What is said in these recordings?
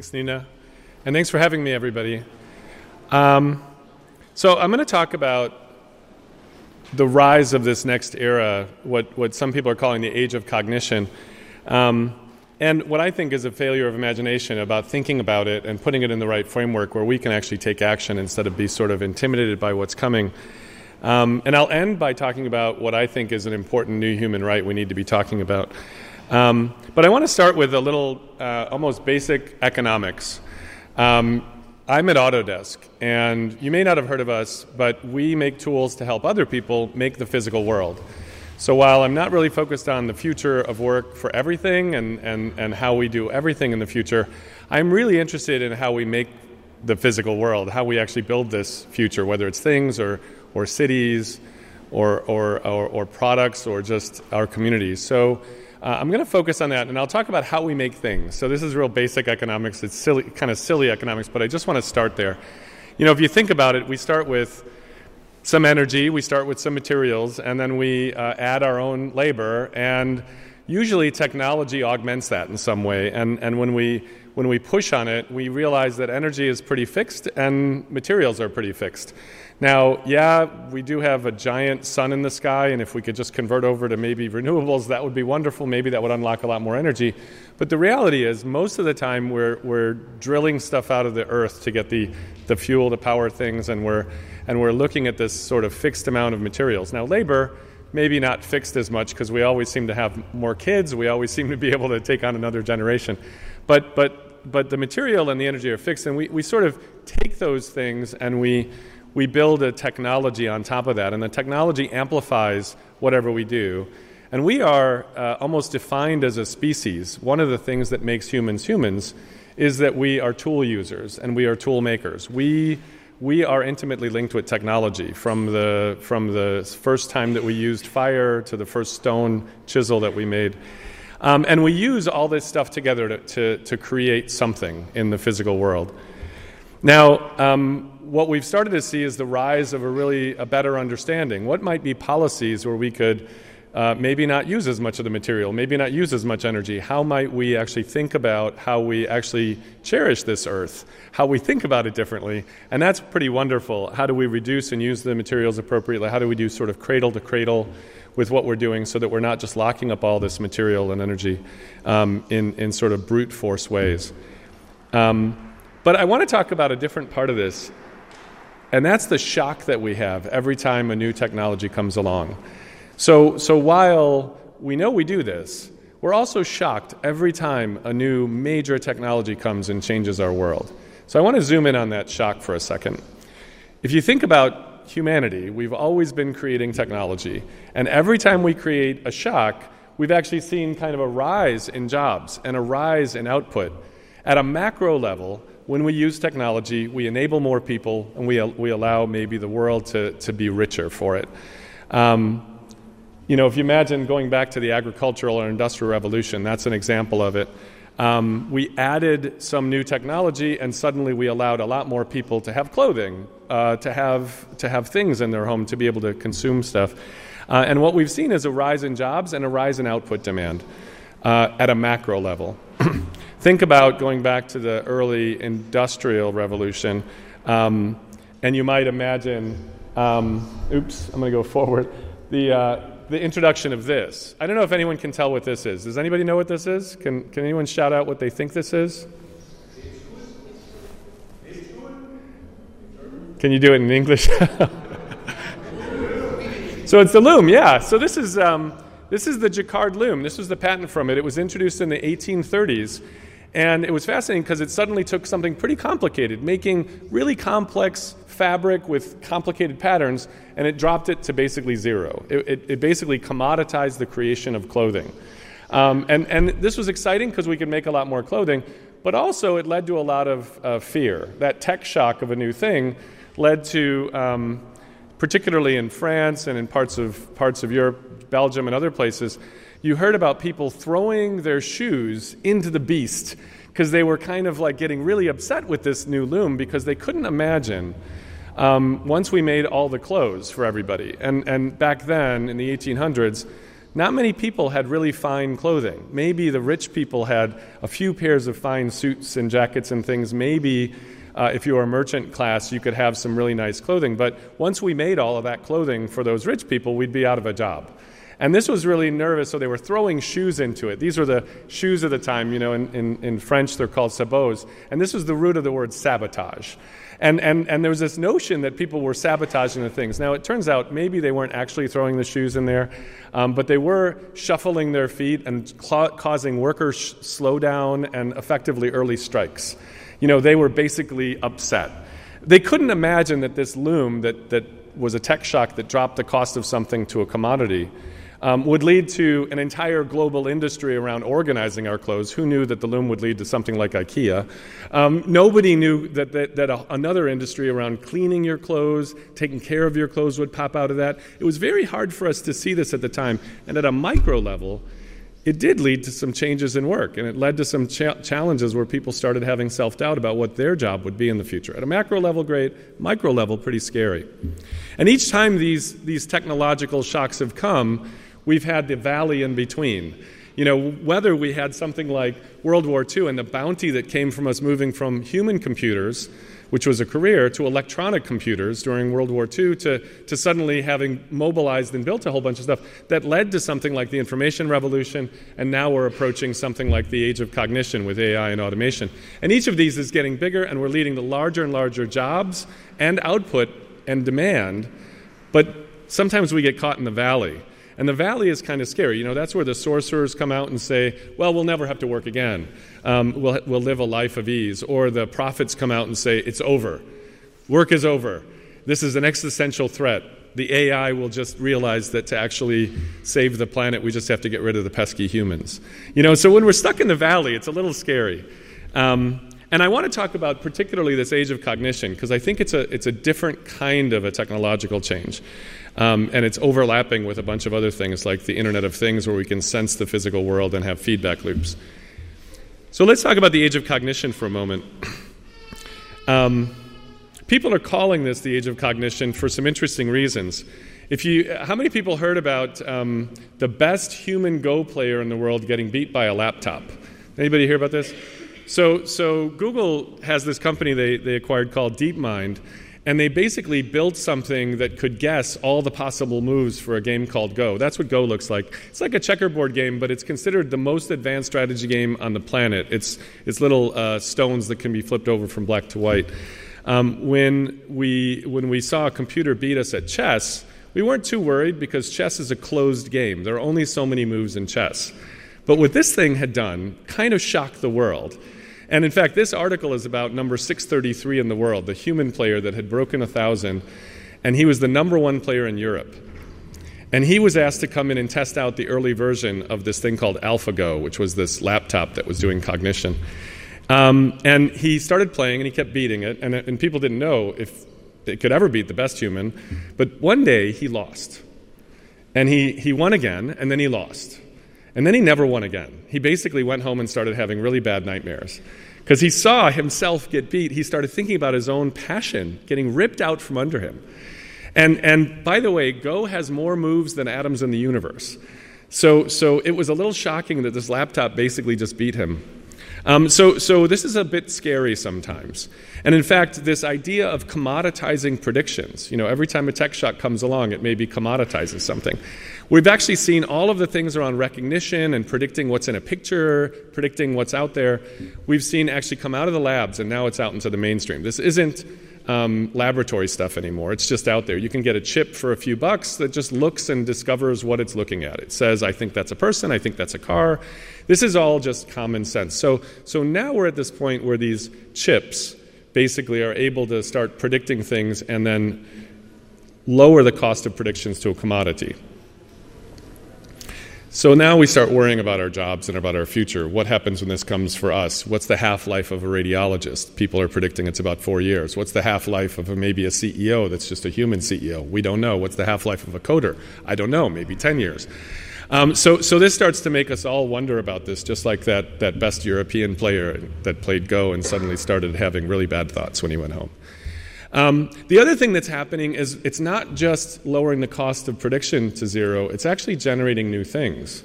Thanks, Nina. And thanks for having me, everybody. Um, so, I'm going to talk about the rise of this next era, what, what some people are calling the age of cognition, um, and what I think is a failure of imagination about thinking about it and putting it in the right framework where we can actually take action instead of be sort of intimidated by what's coming. Um, and I'll end by talking about what I think is an important new human right we need to be talking about. Um, but I want to start with a little uh, almost basic economics. Um, I'm at Autodesk, and you may not have heard of us, but we make tools to help other people make the physical world. So while I'm not really focused on the future of work for everything and, and, and how we do everything in the future, I'm really interested in how we make the physical world, how we actually build this future, whether it's things or, or cities or, or, or, or products or just our communities. So uh, I'm going to focus on that, and I'll talk about how we make things. So this is real basic economics. It's silly, kind of silly economics, but I just want to start there. You know, if you think about it, we start with some energy, we start with some materials, and then we uh, add our own labor. And usually, technology augments that in some way. And, and when, we, when we push on it, we realize that energy is pretty fixed and materials are pretty fixed. Now, yeah, we do have a giant sun in the sky, and if we could just convert over to maybe renewables, that would be wonderful. Maybe that would unlock a lot more energy. But the reality is, most of the time, we're, we're drilling stuff out of the earth to get the, the fuel to power things, and we're, and we're looking at this sort of fixed amount of materials. Now, labor, maybe not fixed as much because we always seem to have more kids, we always seem to be able to take on another generation. But, but, but the material and the energy are fixed, and we, we sort of take those things and we we build a technology on top of that, and the technology amplifies whatever we do. And we are uh, almost defined as a species. One of the things that makes humans humans is that we are tool users and we are tool makers. We, we are intimately linked with technology from the, from the first time that we used fire to the first stone chisel that we made. Um, and we use all this stuff together to, to, to create something in the physical world. Now, um, what we've started to see is the rise of a really a better understanding. What might be policies where we could uh, maybe not use as much of the material, maybe not use as much energy? How might we actually think about how we actually cherish this earth, how we think about it differently? And that's pretty wonderful. How do we reduce and use the materials appropriately? How do we do sort of cradle to cradle? With what we're doing, so that we're not just locking up all this material and energy um, in, in sort of brute force ways. Um, but I want to talk about a different part of this and that's the shock that we have every time a new technology comes along. So, so while we know we do this, we're also shocked every time a new major technology comes and changes our world. So I want to zoom in on that shock for a second. If you think about humanity, we've always been creating technology. And every time we create a shock, we've actually seen kind of a rise in jobs and a rise in output. At a macro level, when we use technology, we enable more people and we, we allow maybe the world to, to be richer for it. Um, you know, if you imagine going back to the agricultural or industrial revolution, that's an example of it. Um, we added some new technology, and suddenly we allowed a lot more people to have clothing, uh, to, have, to have things in their home, to be able to consume stuff. Uh, and what we've seen is a rise in jobs and a rise in output demand uh, at a macro level. Think about going back to the early industrial revolution, um, and you might imagine, um, oops, I'm going to go forward, the, uh, the introduction of this. I don't know if anyone can tell what this is. Does anybody know what this is? Can, can anyone shout out what they think this is? Can you do it in English? so it's the loom, yeah. So this is, um, this is the Jacquard loom. This was the patent from it. It was introduced in the 1830s. And it was fascinating because it suddenly took something pretty complicated, making really complex fabric with complicated patterns, and it dropped it to basically zero. It, it, it basically commoditized the creation of clothing. Um, and, and this was exciting because we could make a lot more clothing, but also it led to a lot of uh, fear. That tech shock of a new thing led to, um, particularly in France and in parts of, parts of Europe, Belgium, and other places, you heard about people throwing their shoes into the beast because they were kind of like getting really upset with this new loom because they couldn't imagine um, once we made all the clothes for everybody. And, and back then, in the 1800s, not many people had really fine clothing. Maybe the rich people had a few pairs of fine suits and jackets and things. Maybe uh, if you were a merchant class, you could have some really nice clothing. But once we made all of that clothing for those rich people, we'd be out of a job. And this was really nervous, so they were throwing shoes into it. These were the shoes of the time. You know, in, in, in French, they're called sabots. And this was the root of the word sabotage. And, and, and there was this notion that people were sabotaging the things. Now, it turns out maybe they weren't actually throwing the shoes in there, um, but they were shuffling their feet and cl- causing workers sh- slow down and effectively early strikes. You know, they were basically upset. They couldn't imagine that this loom that, that was a tech shock that dropped the cost of something to a commodity um, would lead to an entire global industry around organizing our clothes. Who knew that the loom would lead to something like IKEA? Um, nobody knew that, that, that a, another industry around cleaning your clothes, taking care of your clothes would pop out of that. It was very hard for us to see this at the time. And at a micro level, it did lead to some changes in work, and it led to some cha- challenges where people started having self doubt about what their job would be in the future. At a macro level, great. Micro level, pretty scary. And each time these, these technological shocks have come, we've had the valley in between. You know, whether we had something like World War II and the bounty that came from us moving from human computers, which was a career, to electronic computers during World War II, to, to suddenly having mobilized and built a whole bunch of stuff that led to something like the information revolution, and now we're approaching something like the age of cognition with AI and automation. And each of these is getting bigger, and we're leading to larger and larger jobs and output and demand, but sometimes we get caught in the valley. And the valley is kind of scary. You know, that's where the sorcerers come out and say, well, we'll never have to work again. Um, we'll, we'll live a life of ease. Or the prophets come out and say, it's over. Work is over. This is an existential threat. The AI will just realize that to actually save the planet, we just have to get rid of the pesky humans. You know, so when we're stuck in the valley, it's a little scary. Um, and I want to talk about particularly this age of cognition because I think it's a, it's a different kind of a technological change. Um, and it's overlapping with a bunch of other things like the Internet of Things, where we can sense the physical world and have feedback loops. So let's talk about the age of cognition for a moment. Um, people are calling this the age of cognition for some interesting reasons. If you, how many people heard about um, the best human Go player in the world getting beat by a laptop? Anybody hear about this? So, so Google has this company they, they acquired called DeepMind, and they basically built something that could guess all the possible moves for a game called Go. That's what Go looks like. It's like a checkerboard game, but it's considered the most advanced strategy game on the planet. It's, it's little uh, stones that can be flipped over from black to white. Um, when, we, when we saw a computer beat us at chess, we weren't too worried because chess is a closed game. There are only so many moves in chess. But what this thing had done kind of shocked the world. And in fact, this article is about number 633 in the world, the human player that had broken a thousand, and he was the number one player in Europe. And he was asked to come in and test out the early version of this thing called AlphaGo, which was this laptop that was doing cognition. Um, and he started playing and he kept beating it, and, and people didn't know if it could ever beat the best human. But one day he lost. And he, he won again, and then he lost. And then he never won again. He basically went home and started having really bad nightmares. Because he saw himself get beat, he started thinking about his own passion getting ripped out from under him. And, and by the way, Go has more moves than atoms in the universe. So, so it was a little shocking that this laptop basically just beat him. Um, so, so this is a bit scary sometimes. And in fact, this idea of commoditizing predictions, you know, every time a tech shock comes along, it maybe commoditizes something. We've actually seen all of the things around recognition and predicting what's in a picture, predicting what's out there. We've seen actually come out of the labs and now it's out into the mainstream. This isn't um, laboratory stuff anymore. It's just out there. You can get a chip for a few bucks that just looks and discovers what it's looking at. It says, I think that's a person, I think that's a car. This is all just common sense. So, so now we're at this point where these chips basically are able to start predicting things and then lower the cost of predictions to a commodity. So now we start worrying about our jobs and about our future. What happens when this comes for us? What's the half life of a radiologist? People are predicting it's about four years. What's the half life of a, maybe a CEO that's just a human CEO? We don't know. What's the half life of a coder? I don't know, maybe 10 years. Um, so, so this starts to make us all wonder about this, just like that, that best European player that played Go and suddenly started having really bad thoughts when he went home. Um, the other thing that's happening is it's not just lowering the cost of prediction to zero, it's actually generating new things.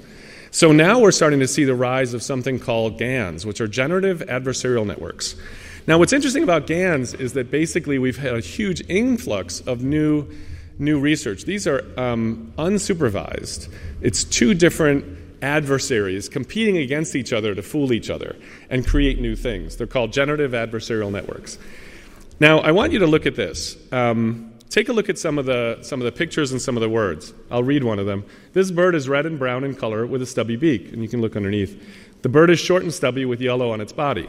So now we're starting to see the rise of something called GANs, which are generative adversarial networks. Now, what's interesting about GANs is that basically we've had a huge influx of new, new research. These are um, unsupervised. It's two different adversaries competing against each other to fool each other and create new things. They're called generative adversarial networks. Now, I want you to look at this. Um, take a look at some of, the, some of the pictures and some of the words. I'll read one of them. This bird is red and brown in color with a stubby beak, and you can look underneath. The bird is short and stubby with yellow on its body.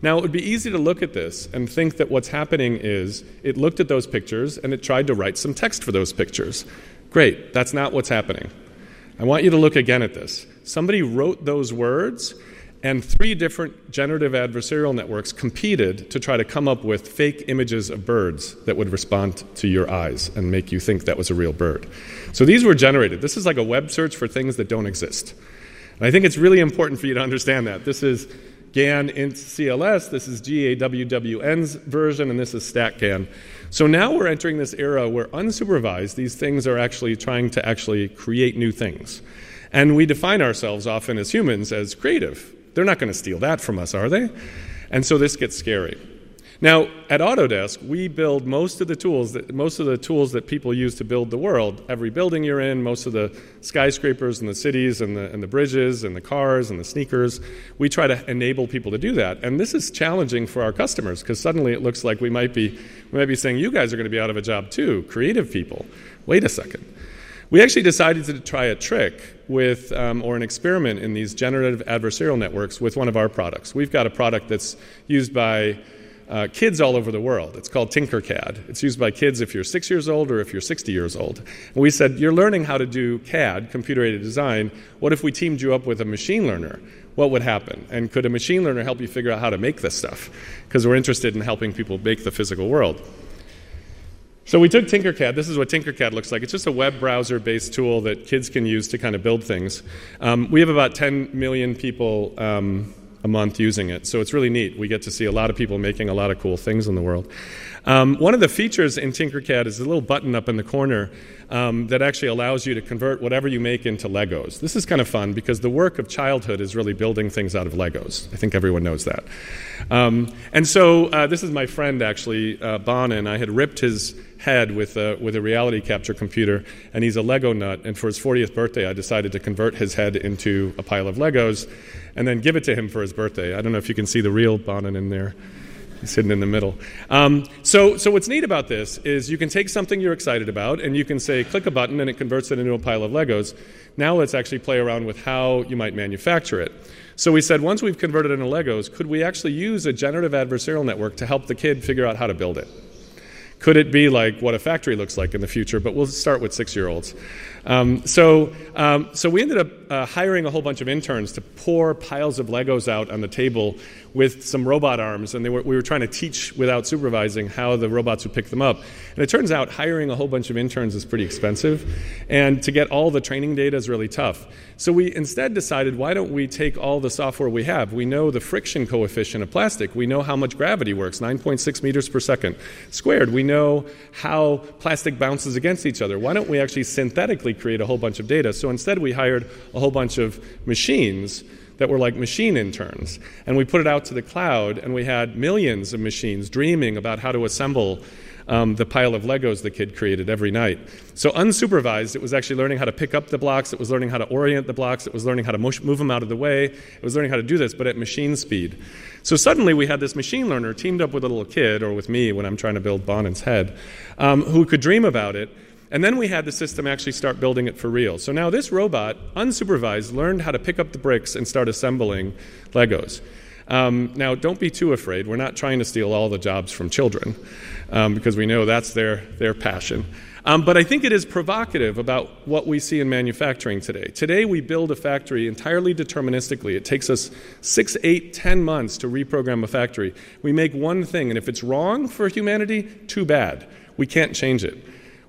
Now, it would be easy to look at this and think that what's happening is it looked at those pictures and it tried to write some text for those pictures. Great, that's not what's happening. I want you to look again at this. Somebody wrote those words and three different generative adversarial networks competed to try to come up with fake images of birds that would respond to your eyes and make you think that was a real bird. So these were generated. This is like a web search for things that don't exist. And I think it's really important for you to understand that. This is GAN int CLS, this is GAWWN's version, and this is StackGAN. So now we're entering this era where unsupervised, these things are actually trying to actually create new things. And we define ourselves often as humans as creative. They're not going to steal that from us, are they? And so this gets scary. Now, at Autodesk, we build most of the tools that most of the tools that people use to build the world. Every building you're in, most of the skyscrapers and the cities and the, and the bridges and the cars and the sneakers, we try to enable people to do that. And this is challenging for our customers because suddenly it looks like we might be we might be saying you guys are going to be out of a job too, creative people. Wait a second. We actually decided to try a trick with, um, or an experiment in these generative adversarial networks with one of our products. We've got a product that's used by uh, kids all over the world. It's called Tinkercad. It's used by kids if you're six years old or if you're 60 years old. And we said, You're learning how to do CAD, computer aided design. What if we teamed you up with a machine learner? What would happen? And could a machine learner help you figure out how to make this stuff? Because we're interested in helping people make the physical world. So we took Tinkercad. This is what Tinkercad looks like. It's just a web browser-based tool that kids can use to kind of build things. Um, we have about 10 million people um, a month using it, so it's really neat. We get to see a lot of people making a lot of cool things in the world. Um, one of the features in Tinkercad is a little button up in the corner um, that actually allows you to convert whatever you make into Legos. This is kind of fun because the work of childhood is really building things out of Legos. I think everyone knows that. Um, and so uh, this is my friend actually, uh, Bonin. I had ripped his head with a, with a reality capture computer, and he's a Lego nut. And for his 40th birthday, I decided to convert his head into a pile of Legos and then give it to him for his birthday. I don't know if you can see the real Bonin in there. He's hidden in the middle. Um, so, so what's neat about this is you can take something you're excited about and you can say, click a button, and it converts it into a pile of Legos. Now let's actually play around with how you might manufacture it. So we said, once we've converted into Legos, could we actually use a generative adversarial network to help the kid figure out how to build it? Could it be like what a factory looks like in the future? But we'll start with six year olds. Um, so, um, so we ended up uh, hiring a whole bunch of interns to pour piles of Legos out on the table with some robot arms, and were, we were trying to teach without supervising how the robots would pick them up. And it turns out hiring a whole bunch of interns is pretty expensive, and to get all the training data is really tough. So we instead decided, why don't we take all the software we have? We know the friction coefficient of plastic. We know how much gravity works, 9.6 meters per second squared. We know how plastic bounces against each other. Why don't we actually synthetically create a whole bunch of data. So instead, we hired a whole bunch of machines that were like machine interns. And we put it out to the cloud, and we had millions of machines dreaming about how to assemble um, the pile of Legos the kid created every night. So, unsupervised, it was actually learning how to pick up the blocks, it was learning how to orient the blocks, it was learning how to move them out of the way, it was learning how to do this, but at machine speed. So, suddenly we had this machine learner teamed up with a little kid, or with me when I'm trying to build Bonin's head, um, who could dream about it and then we had the system actually start building it for real. So now this robot, unsupervised, learned how to pick up the bricks and start assembling Legos. Um, now, don't be too afraid. We're not trying to steal all the jobs from children um, because we know that's their, their passion. Um, but I think it is provocative about what we see in manufacturing today. Today, we build a factory entirely deterministically. It takes us six, eight, ten months to reprogram a factory. We make one thing, and if it's wrong for humanity, too bad. We can't change it.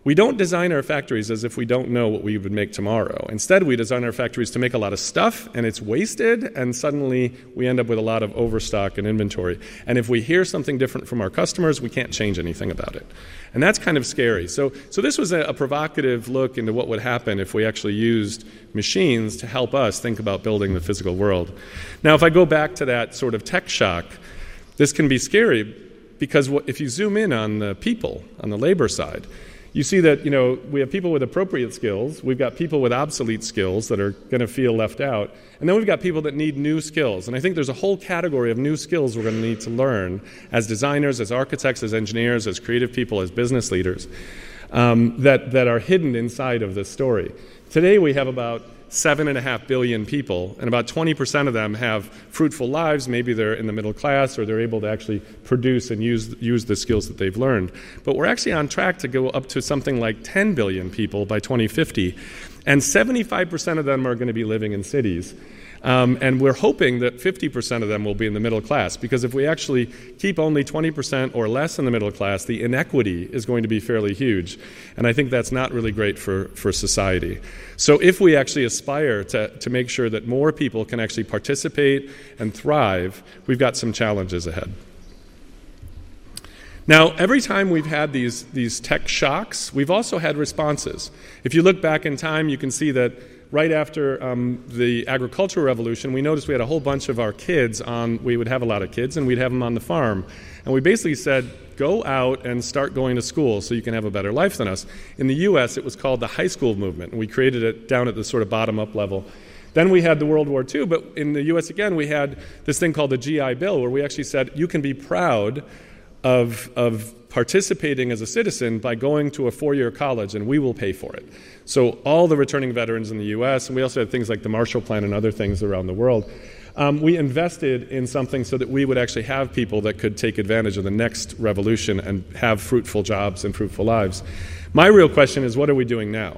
We don't design our factories as if we don't know what we would make tomorrow. Instead, we design our factories to make a lot of stuff and it's wasted, and suddenly we end up with a lot of overstock and inventory. And if we hear something different from our customers, we can't change anything about it. And that's kind of scary. So, so this was a, a provocative look into what would happen if we actually used machines to help us think about building the physical world. Now, if I go back to that sort of tech shock, this can be scary because if you zoom in on the people, on the labor side, you see that you know we have people with appropriate skills we've got people with obsolete skills that are going to feel left out and then we've got people that need new skills. And i think there's a whole category of new skills we're going to need to learn as designers as architects as engineers as creative people as business leaders um, that, that are hidden inside of this story. Today we have about seven and a half billion people, and about 20% of them have fruitful lives. Maybe they're in the middle class or they're able to actually produce and use, use the skills that they've learned. But we're actually on track to go up to something like 10 billion people by 2050, and 75% of them are going to be living in cities. Um, and we're hoping that 50% of them will be in the middle class because if we actually keep only 20% or less in the middle class, the inequity is going to be fairly huge. And I think that's not really great for, for society. So if we actually aspire to, to make sure that more people can actually participate and thrive, we've got some challenges ahead. Now, every time we've had these, these tech shocks, we've also had responses. If you look back in time, you can see that right after um, the agricultural revolution, we noticed we had a whole bunch of our kids on, we would have a lot of kids, and we'd have them on the farm. And we basically said, go out and start going to school so you can have a better life than us. In the US, it was called the high school movement, and we created it down at the sort of bottom up level. Then we had the World War II, but in the US again, we had this thing called the GI Bill, where we actually said, you can be proud of, of participating as a citizen by going to a four year college, and we will pay for it. So, all the returning veterans in the US, and we also had things like the Marshall Plan and other things around the world, um, we invested in something so that we would actually have people that could take advantage of the next revolution and have fruitful jobs and fruitful lives. My real question is what are we doing now?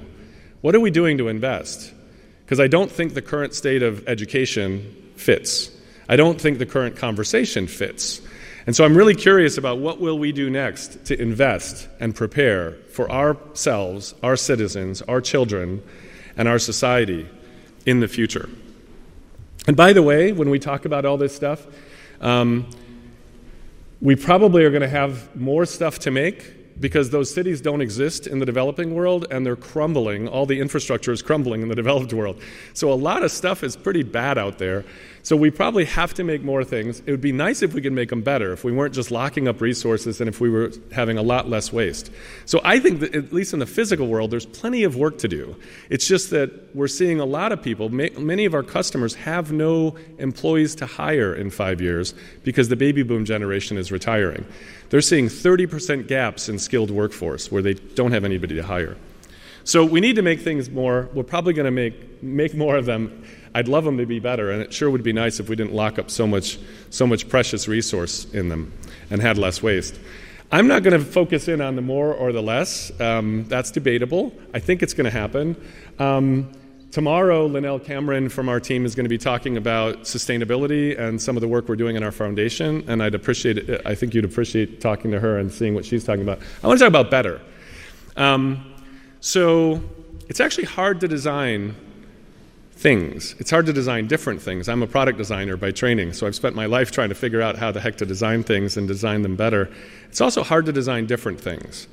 What are we doing to invest? Because I don't think the current state of education fits. I don't think the current conversation fits. And so I'm really curious about what will we do next to invest and prepare for ourselves, our citizens, our children, and our society in the future. And by the way, when we talk about all this stuff, um, we probably are going to have more stuff to make because those cities don't exist in the developing world and they're crumbling. All the infrastructure is crumbling in the developed world. So a lot of stuff is pretty bad out there. So we probably have to make more things. It would be nice if we could make them better, if we weren't just locking up resources and if we were having a lot less waste. So I think that, at least in the physical world, there's plenty of work to do. It's just that we're seeing a lot of people, many of our customers have no employees to hire in five years because the baby boom generation is retiring. They're seeing 30% gaps in skilled workforce where they don't have anybody to hire. So we need to make things more. We're probably going to make, make more of them I'd love them to be better, and it sure would be nice if we didn't lock up so much, so much precious resource in them and had less waste. I'm not going to focus in on the more or the less. Um, that's debatable. I think it's going to happen. Um, tomorrow, Lynelle Cameron from our team is going to be talking about sustainability and some of the work we're doing in our foundation, and I'd appreciate it. I think you'd appreciate talking to her and seeing what she's talking about. I want to talk about better. Um, so it's actually hard to design things. It's hard to design different things. I'm a product designer by training, so I've spent my life trying to figure out how the heck to design things and design them better. It's also hard to design different things.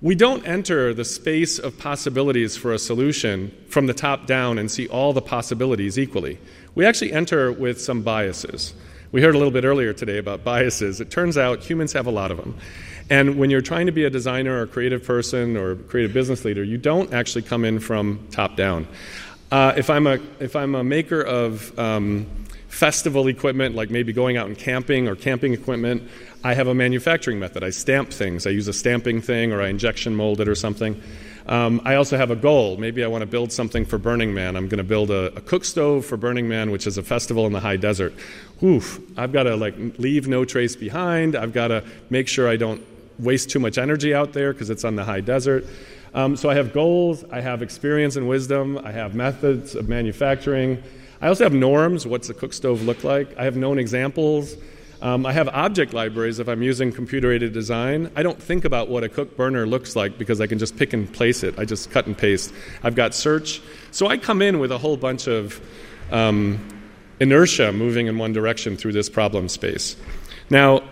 We don't enter the space of possibilities for a solution from the top down and see all the possibilities equally. We actually enter with some biases. We heard a little bit earlier today about biases. It turns out humans have a lot of them. And when you're trying to be a designer or a creative person or a creative business leader, you don't actually come in from top down. Uh, if, I'm a, if I'm a maker of um, festival equipment, like maybe going out and camping or camping equipment, I have a manufacturing method. I stamp things. I use a stamping thing or I injection mold it or something. Um, I also have a goal. Maybe I want to build something for Burning Man. I'm going to build a, a, cook stove for Burning Man, which is a festival in the high desert. Oof, I've got to like leave no trace behind. I've got to make sure I don't waste too much energy out there because it's on the high desert. Um, so I have goals, I have experience and wisdom, I have methods of manufacturing. I also have norms. What's a cook stove look like? I have known examples. Um, I have object libraries if I'm using computer aided design. I don't think about what a cook burner looks like because I can just pick and place it. I just cut and paste. I've got search. So I come in with a whole bunch of um, inertia moving in one direction through this problem space. Now,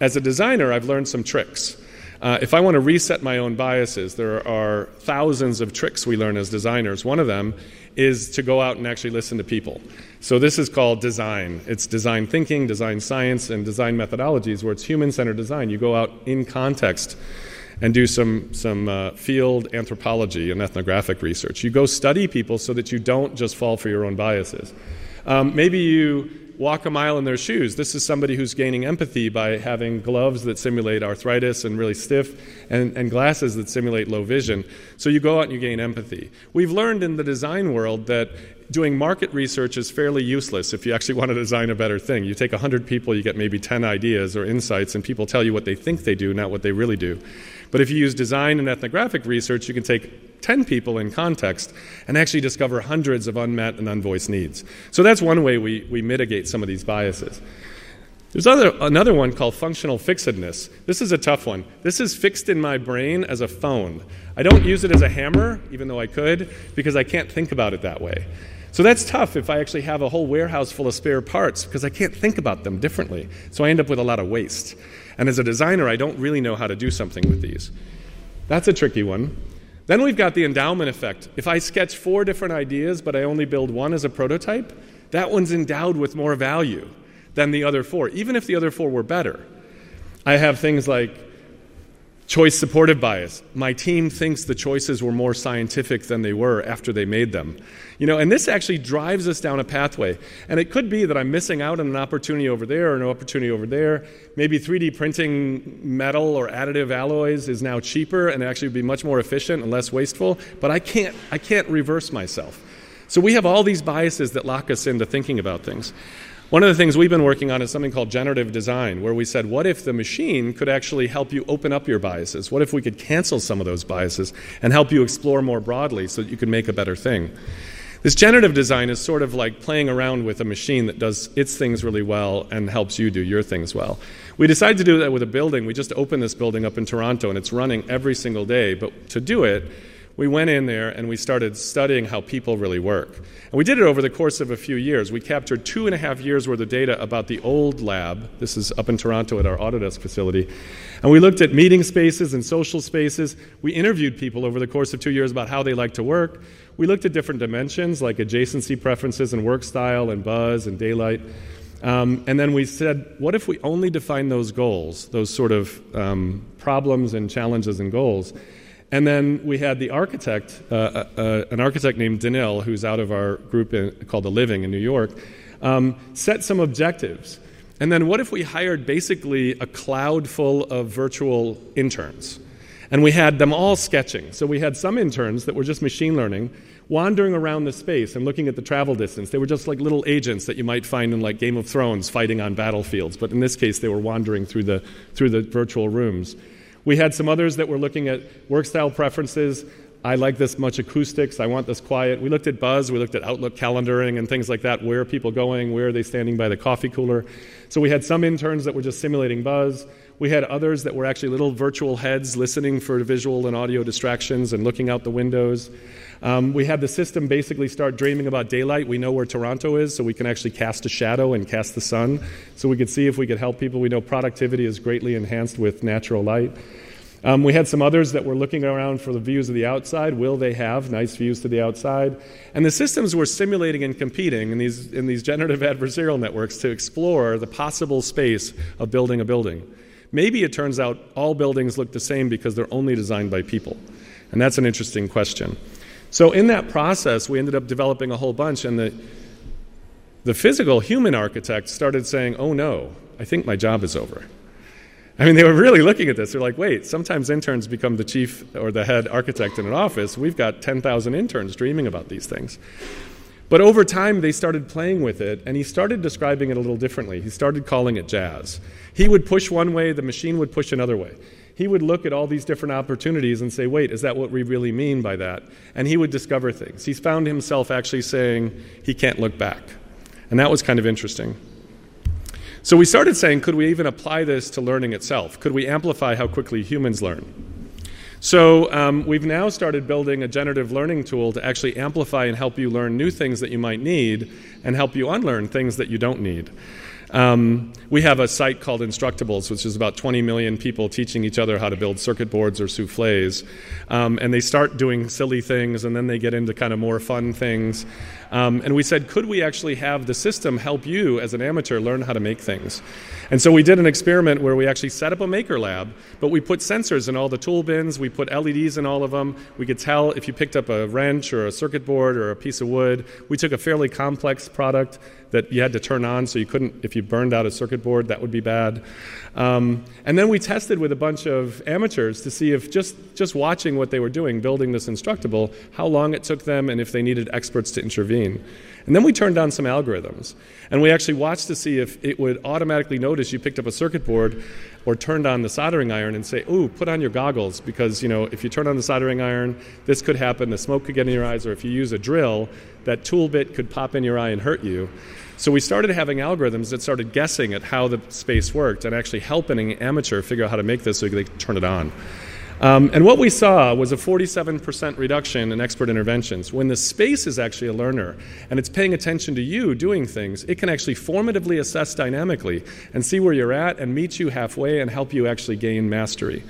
as a designer, I've learned some tricks. Uh, if I want to reset my own biases, there are thousands of tricks we learn as designers. One of them is to go out and actually listen to people. So this is called design. It's design thinking, design science, and design methodologies where it's human-centered design. You go out in context and do some, some uh, field anthropology and ethnographic research. You go study people so that you don't just fall for your own biases. Um, maybe you walk a mile in their shoes. This is somebody who's gaining empathy by having gloves that simulate arthritis and really stiff, and, and glasses that simulate low vision. So you go out and you gain empathy. We've learned in the design world that doing market research is fairly useless if you actually want to design a better thing. You take 100 people, you get maybe 10 ideas or insights, and people tell you what they think they do, not what they really do. But if you use design and ethnographic research, you can take 10 people in context and actually discover hundreds of unmet and unvoiced needs. So that's one way we, we mitigate some of these biases. There's other, another one called functional fixedness. This is a tough one. This is fixed in my brain as a phone. I don't use it as a hammer, even though I could, because I can't think about it that way. So that's tough if I actually have a whole warehouse full of spare parts because I can't think about them differently. So I end up with a lot of waste. And as a designer, I don't really know how to do something with these. That's a tricky one. Then we've got the endowment effect. If I sketch four different ideas, but I only build one as a prototype, that one's endowed with more value than the other four, even if the other four were better. I have things like Choice supportive bias. My team thinks the choices were more scientific than they were after they made them. You know, and this actually drives us down a pathway. And it could be that I'm missing out on an opportunity over there or an opportunity over there. Maybe 3D printing metal or additive alloys is now cheaper and actually be much more efficient and less wasteful, but I can't I can't reverse myself. So we have all these biases that lock us into thinking about things. One of the things we've been working on is something called generative design, where we said, what if the machine could actually help you open up your biases? What if we could cancel some of those biases and help you explore more broadly so that you can make a better thing? This generative design is sort of like playing around with a machine that does its things really well and helps you do your things well. We decided to do that with a building. We just opened this building up in Toronto and it's running every single day. But to do it, we went in there and we started studying how people really work. And we did it over the course of a few years. We captured two and a half years worth of data about the old lab. This is up in Toronto at our Autodesk facility. And we looked at meeting spaces and social spaces. We interviewed people over the course of two years about how they like to work. We looked at different dimensions like adjacency preferences and work style and buzz and daylight. Um, and then we said, what if we only define those goals, those sort of um, problems and challenges and goals? And then we had the architect, uh, uh, uh, an architect named Danil, who's out of our group in, called The Living in New York, um, set some objectives. And then what if we hired basically a cloud full of virtual interns? And we had them all sketching. So we had some interns that were just machine learning, wandering around the space and looking at the travel distance. They were just like little agents that you might find in like Game of Thrones fighting on battlefields. But in this case, they were wandering through the, through the virtual rooms. We had some others that were looking at work style preferences. I like this much acoustics. I want this quiet. We looked at buzz. We looked at Outlook calendaring and things like that. Where are people going? Where are they standing by the coffee cooler? So we had some interns that were just simulating buzz. We had others that were actually little virtual heads listening for visual and audio distractions and looking out the windows. Um, we had the system basically start dreaming about daylight. We know where Toronto is, so we can actually cast a shadow and cast the sun. So we could see if we could help people. We know productivity is greatly enhanced with natural light. Um, we had some others that were looking around for the views of the outside. Will they have nice views to the outside? And the systems were simulating and competing in these, in these generative adversarial networks to explore the possible space of building a building. Maybe it turns out all buildings look the same because they're only designed by people. And that's an interesting question. So, in that process, we ended up developing a whole bunch, and the, the physical human architect started saying, Oh no, I think my job is over. I mean, they were really looking at this. They're like, wait, sometimes interns become the chief or the head architect in an office. We've got 10,000 interns dreaming about these things. But over time, they started playing with it, and he started describing it a little differently. He started calling it jazz. He would push one way, the machine would push another way he would look at all these different opportunities and say, wait, is that what we really mean by that? And he would discover things. He's found himself actually saying he can't look back. And that was kind of interesting. So we started saying, could we even apply this to learning itself? Could we amplify how quickly humans learn? So um, we've now started building a generative learning tool to actually amplify and help you learn new things that you might need and help you unlearn things that you don't need. Um, we have a site called Instructables, which is about 20 million people teaching each other how to build circuit boards or souffles. Um, and they start doing silly things, and then they get into kind of more fun things. Um, and we said, could we actually have the system help you as an amateur learn how to make things? And so we did an experiment where we actually set up a maker lab, but we put sensors in all the tool bins, we put LEDs in all of them. We could tell if you picked up a wrench or a circuit board or a piece of wood. We took a fairly complex product that you had to turn on so you couldn't, if you burned out a circuit board, that would be bad. Um, and then we tested with a bunch of amateurs to see if just, just watching what they were doing, building this Instructable, how long it took them and if they needed experts to intervene. And then we turned on some algorithms. And we actually watched to see if it would automatically notice you picked up a circuit board or turned on the soldering iron and say, ooh, put on your goggles because, you know, if you turn on the soldering iron, this could happen, the smoke could get in your eyes, or if you use a drill, that tool bit could pop in your eye and hurt you. So we started having algorithms that started guessing at how the space worked and actually helping an amateur figure out how to make this so they could turn it on. Um, and what we saw was a 47% reduction in expert interventions. When the space is actually a learner and it's paying attention to you doing things, it can actually formatively assess dynamically and see where you're at and meet you halfway and help you actually gain mastery.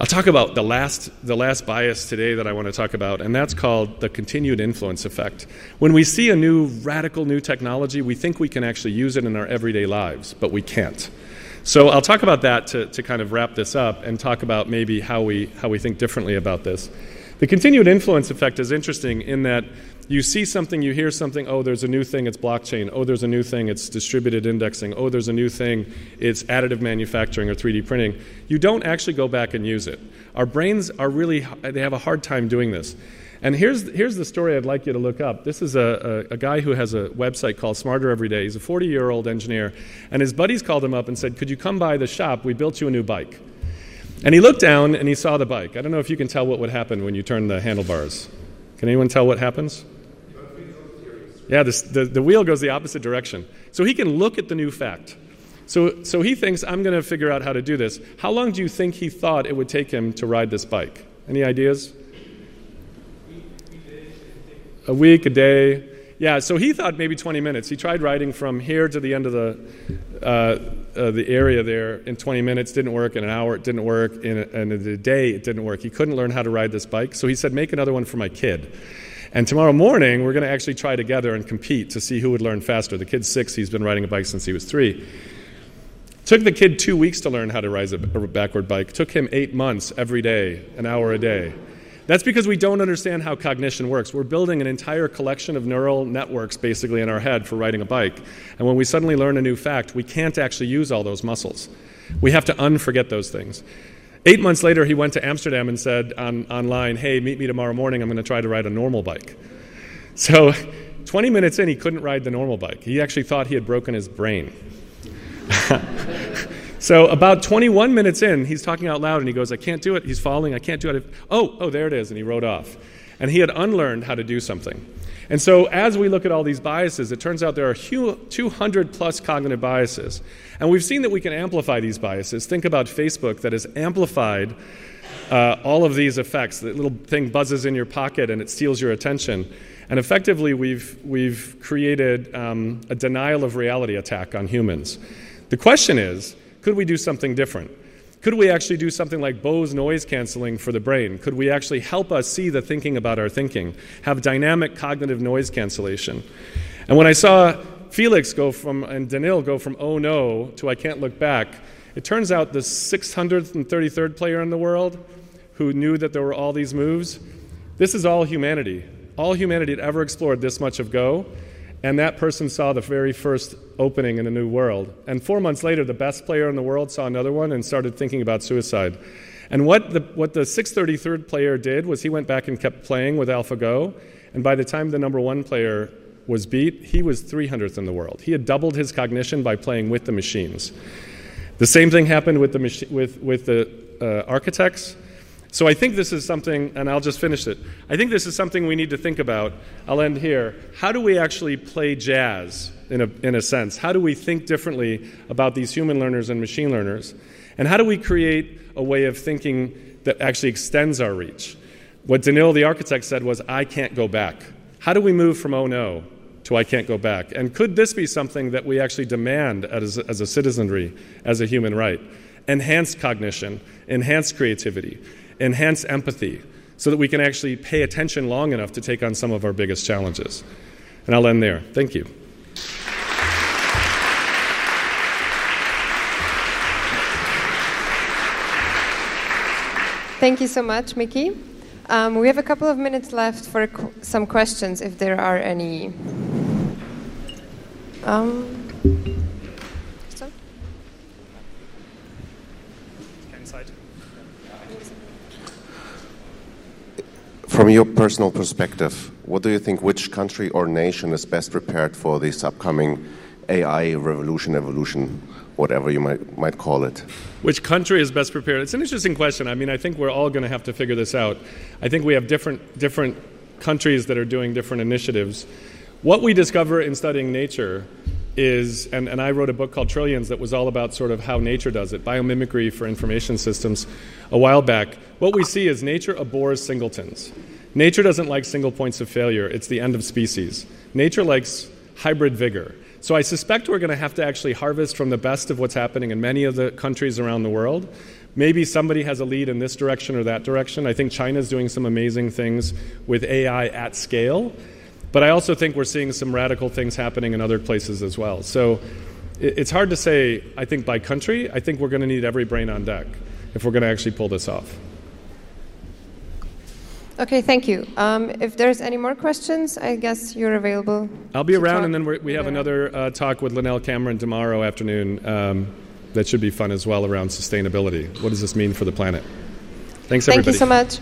I'll talk about the last, the last bias today that I want to talk about, and that's called the continued influence effect. When we see a new, radical new technology, we think we can actually use it in our everyday lives, but we can't. So I'll talk about that to, to kind of wrap this up and talk about maybe how we, how we think differently about this. The continued influence effect is interesting in that you see something, you hear something, oh, there's a new thing, it's blockchain. Oh, there's a new thing, it's distributed indexing. Oh, there's a new thing, it's additive manufacturing or 3D printing. You don't actually go back and use it. Our brains are really, they have a hard time doing this. And here's, here's the story I'd like you to look up. This is a, a, a guy who has a website called Smarter Every Day. He's a 40 year old engineer. And his buddies called him up and said, Could you come by the shop? We built you a new bike. And he looked down and he saw the bike. I don't know if you can tell what would happen when you turn the handlebars. Can anyone tell what happens? Yeah, this, the, the wheel goes the opposite direction. So he can look at the new fact. So, so he thinks, I'm going to figure out how to do this. How long do you think he thought it would take him to ride this bike? Any ideas? A week, a day. Yeah, so he thought maybe 20 minutes. He tried riding from here to the end of the, uh, uh, the area there in 20 minutes. Didn't work. In an hour, it didn't work. In a, in a day, it didn't work. He couldn't learn how to ride this bike. So he said, make another one for my kid. And tomorrow morning, we're going to actually try together and compete to see who would learn faster. The kid's six, he's been riding a bike since he was three. Took the kid two weeks to learn how to ride a backward bike. Took him eight months every day, an hour a day. That's because we don't understand how cognition works. We're building an entire collection of neural networks basically in our head for riding a bike. And when we suddenly learn a new fact, we can't actually use all those muscles. We have to unforget those things. Eight months later, he went to Amsterdam and said on, online, Hey, meet me tomorrow morning. I'm going to try to ride a normal bike. So 20 minutes in, he couldn't ride the normal bike. He actually thought he had broken his brain. so about 21 minutes in, he's talking out loud and he goes, I can't do it. He's falling. I can't do it. Oh, oh, there it is. And he rode off. And he had unlearned how to do something. And so, as we look at all these biases, it turns out there are 200 plus cognitive biases. And we've seen that we can amplify these biases. Think about Facebook that has amplified uh, all of these effects. The little thing buzzes in your pocket and it steals your attention. And effectively, we've, we've created um, a denial of reality attack on humans. The question is could we do something different? Could we actually do something like Bose noise canceling for the brain? Could we actually help us see the thinking about our thinking? Have dynamic cognitive noise cancellation? And when I saw Felix go from, and Danil go from oh no to I can't look back, it turns out the 633rd player in the world who knew that there were all these moves, this is all humanity. All humanity had ever explored this much of Go, and that person saw the very first opening in a new world. And four months later, the best player in the world saw another one and started thinking about suicide. And what the, what the 633rd player did was he went back and kept playing with AlphaGo. And by the time the number one player was beat, he was 300th in the world. He had doubled his cognition by playing with the machines. The same thing happened with the, machi- with, with the uh, architects. So I think this is something, and I'll just finish it. I think this is something we need to think about. I'll end here. How do we actually play jazz in a, in a sense? How do we think differently about these human learners and machine learners? And how do we create a way of thinking that actually extends our reach? What Danil, the architect, said was, I can't go back. How do we move from oh no to I can't go back? And could this be something that we actually demand as, as a citizenry, as a human right? Enhanced cognition, enhanced creativity, enhanced empathy, so that we can actually pay attention long enough to take on some of our biggest challenges. And I'll end there. Thank you. Thank you so much, Mickey. Um, we have a couple of minutes left for qu- some questions, if there are any. Um, From your personal perspective, what do you think which country or nation is best prepared for this upcoming AI revolution, evolution, whatever you might, might call it? Which country is best prepared? It's an interesting question. I mean, I think we're all going to have to figure this out. I think we have different, different countries that are doing different initiatives. What we discover in studying nature is, and, and I wrote a book called Trillions that was all about sort of how nature does it, biomimicry for information systems, a while back. What we see is nature abhors singletons. Nature doesn't like single points of failure, it's the end of species. Nature likes hybrid vigor. So I suspect we're going to have to actually harvest from the best of what's happening in many of the countries around the world. Maybe somebody has a lead in this direction or that direction. I think China's doing some amazing things with AI at scale. But I also think we're seeing some radical things happening in other places as well. So it's hard to say, I think, by country. I think we're going to need every brain on deck if we're going to actually pull this off. Okay, thank you. Um, if there's any more questions, I guess you're available. I'll be around, and then we have another uh, talk with Lynelle Cameron tomorrow afternoon. Um, that should be fun as well around sustainability. What does this mean for the planet? Thanks, everybody. Thank you so much.